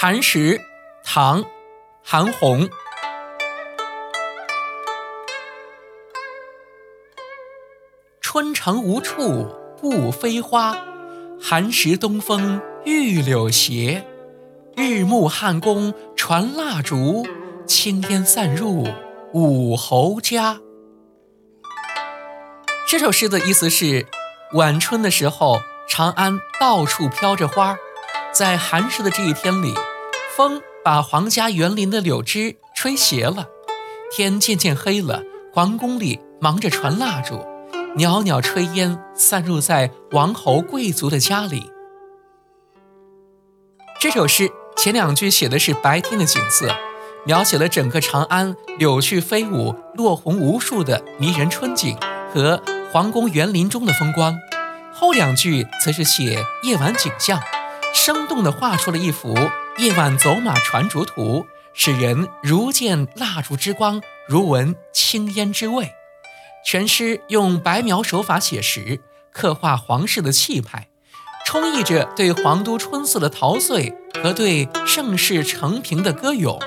寒食，唐·韩翃。春城无处不飞花，寒食东风御柳斜。日暮汉宫传蜡烛，青烟散入五侯家。这首诗的意思是，晚春的时候，长安到处飘着花。在寒食的这一天里，风把皇家园林的柳枝吹斜了，天渐渐黑了。皇宫里忙着传蜡烛，袅袅炊烟散入在王侯贵族的家里。这首诗前两句写的是白天的景色，描写了整个长安柳絮飞舞、落红无数的迷人春景和皇宫园林中的风光；后两句则是写夜晚景象。生动地画出了一幅一晚走马传烛图，使人如见蜡烛之光，如闻青烟之味。全诗用白描手法写实，刻画皇室的气派，充溢着对皇都春色的陶醉和对盛世承平的歌咏。